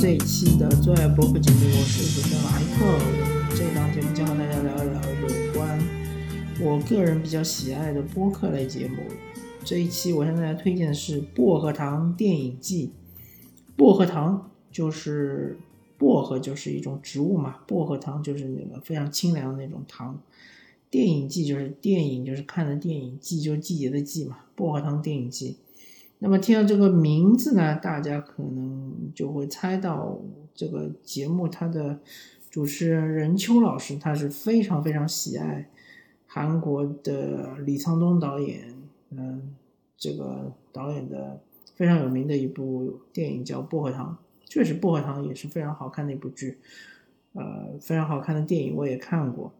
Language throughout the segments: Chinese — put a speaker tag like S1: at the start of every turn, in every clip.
S1: 这一期的最爱播客节目，我是主持人马一克。这档节目将和大家聊一聊有关我个人比较喜爱的播客类节目。这一期我向大家推荐的是《薄荷糖电影季》。薄荷糖就是薄荷，就是一种植物嘛。薄荷糖就是那个非常清凉的那种糖。电影季就是电影，就是看的电影季，就是季节的季嘛。薄荷糖电影季。那么听到这个名字呢，大家可能就会猜到这个节目它的主持人任秋老师，他是非常非常喜爱韩国的李沧东导演，嗯，这个导演的非常有名的一部电影叫《薄荷糖》，确实《薄荷糖》也是非常好看的一部剧，呃，非常好看的电影我也看过。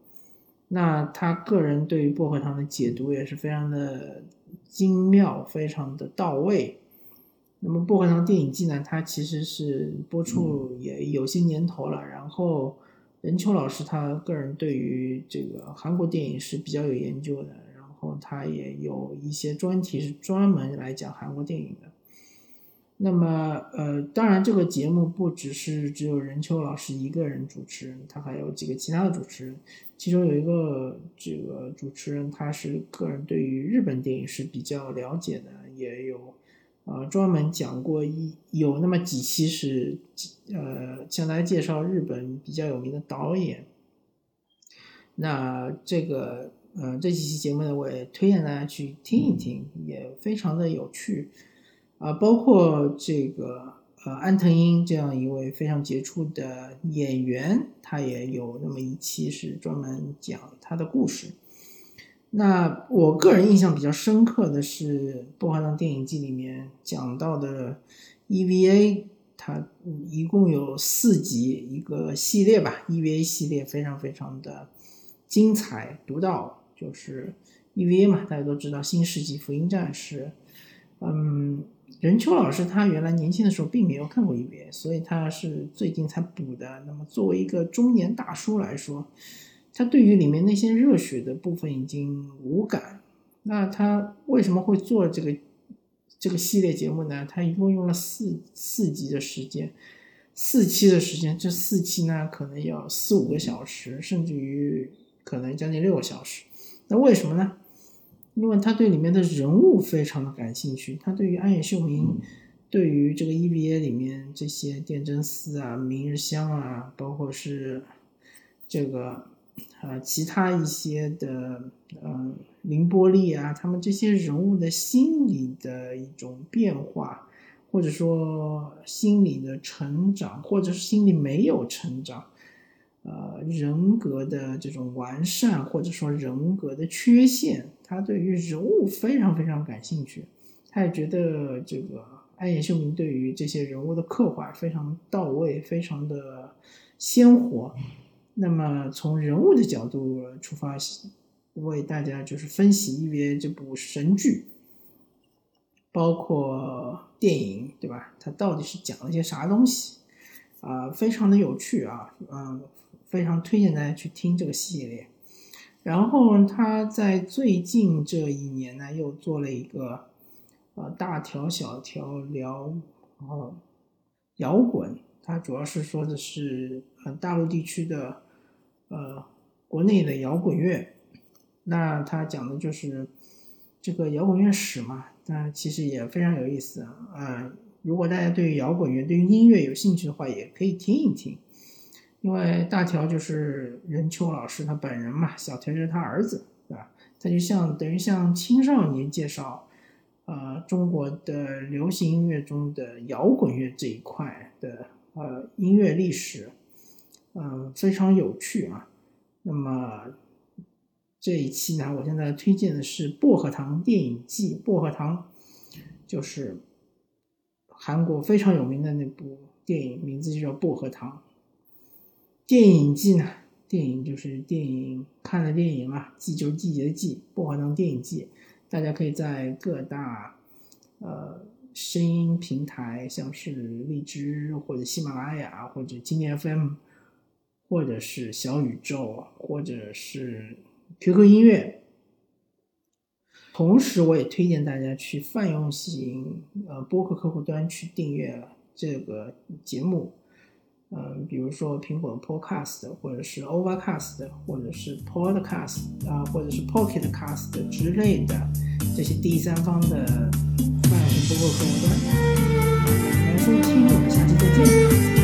S1: 那他个人对于《薄荷糖》的解读也是非常的。精妙，非常的到位。那么《薄荷糖电影季》呢？它其实是播出也有些年头了。然后任秋老师他个人对于这个韩国电影是比较有研究的，然后他也有一些专题是专门来讲韩国电影的。那么，呃，当然这个节目不只是只有任秋老师一个人主持人，他还有几个其他的主持人，其中有一个这个主持人他是个人对于日本电影是比较了解的，也有，呃，专门讲过一有那么几期是，呃，向大家介绍日本比较有名的导演。那这个，呃，这几期节目呢，我也推荐大家去听一听，也非常的有趣。啊，包括这个呃安藤英这样一位非常杰出的演员，他也有那么一期是专门讲他的故事。那我个人印象比较深刻的是《薄荷糖电影季》里面讲到的 EVA，它一共有四集一个系列吧，EVA 系列非常非常的精彩独到，就是 EVA 嘛，大家都知道《新世纪福音战士》，嗯。任秋老师他原来年轻的时候并没有看过一遍所以他是最近才补的。那么作为一个中年大叔来说，他对于里面那些热血的部分已经无感。那他为什么会做这个这个系列节目呢？他一共用了四四集的时间，四期的时间，这四期呢可能要四五个小时，甚至于可能将近六个小时。那为什么呢？因为他对里面的人物非常的感兴趣，他对于安野秀明，对于这个 EVA 里面这些电真司啊、明日香啊，包括是这个呃其他一些的呃凌波丽啊，他们这些人物的心理的一种变化，或者说心理的成长，或者是心理没有成长，呃人格的这种完善，或者说人格的缺陷。他对于人物非常非常感兴趣，他也觉得这个安野秀明对于这些人物的刻画非常到位，非常的鲜活。那么从人物的角度出发，为大家就是分析一遍这部神剧，包括电影，对吧？它到底是讲了些啥东西？啊，非常的有趣啊，嗯，非常推荐大家去听这个系列。然后他在最近这一年呢，又做了一个，呃，大条小条聊，呃，摇滚。他主要是说的是，呃，大陆地区的，呃，国内的摇滚乐。那他讲的就是这个摇滚乐史嘛。那其实也非常有意思啊。如果大家对于摇滚乐、对于音乐有兴趣的话，也可以听一听。因为大条就是任秋老师他本人嘛，小条就是他儿子，对吧？他就像等于向青少年介绍，呃，中国的流行音乐中的摇滚乐这一块的呃音乐历史，嗯，非常有趣啊。那么这一期呢，我现在推荐的是《薄荷糖电影季》，薄荷糖就是韩国非常有名的那部电影，名字就叫《薄荷糖》。电影季呢？电影就是电影看的电影嘛，季就是季节的季，薄荷糖电影季，大家可以在各大呃声音平台，像是荔枝或者喜马拉雅或者今年 FM，或者是小宇宙，或者是 QQ 音乐。同时，我也推荐大家去泛用型呃播客客户端去订阅这个节目。嗯，比如说苹果 Podcast，或者是 Overcast，或者是 Podcast 啊，或者是 Pocket Cast 之类的这些第三方的泛用型播客客户端。来收听，我们下期再见。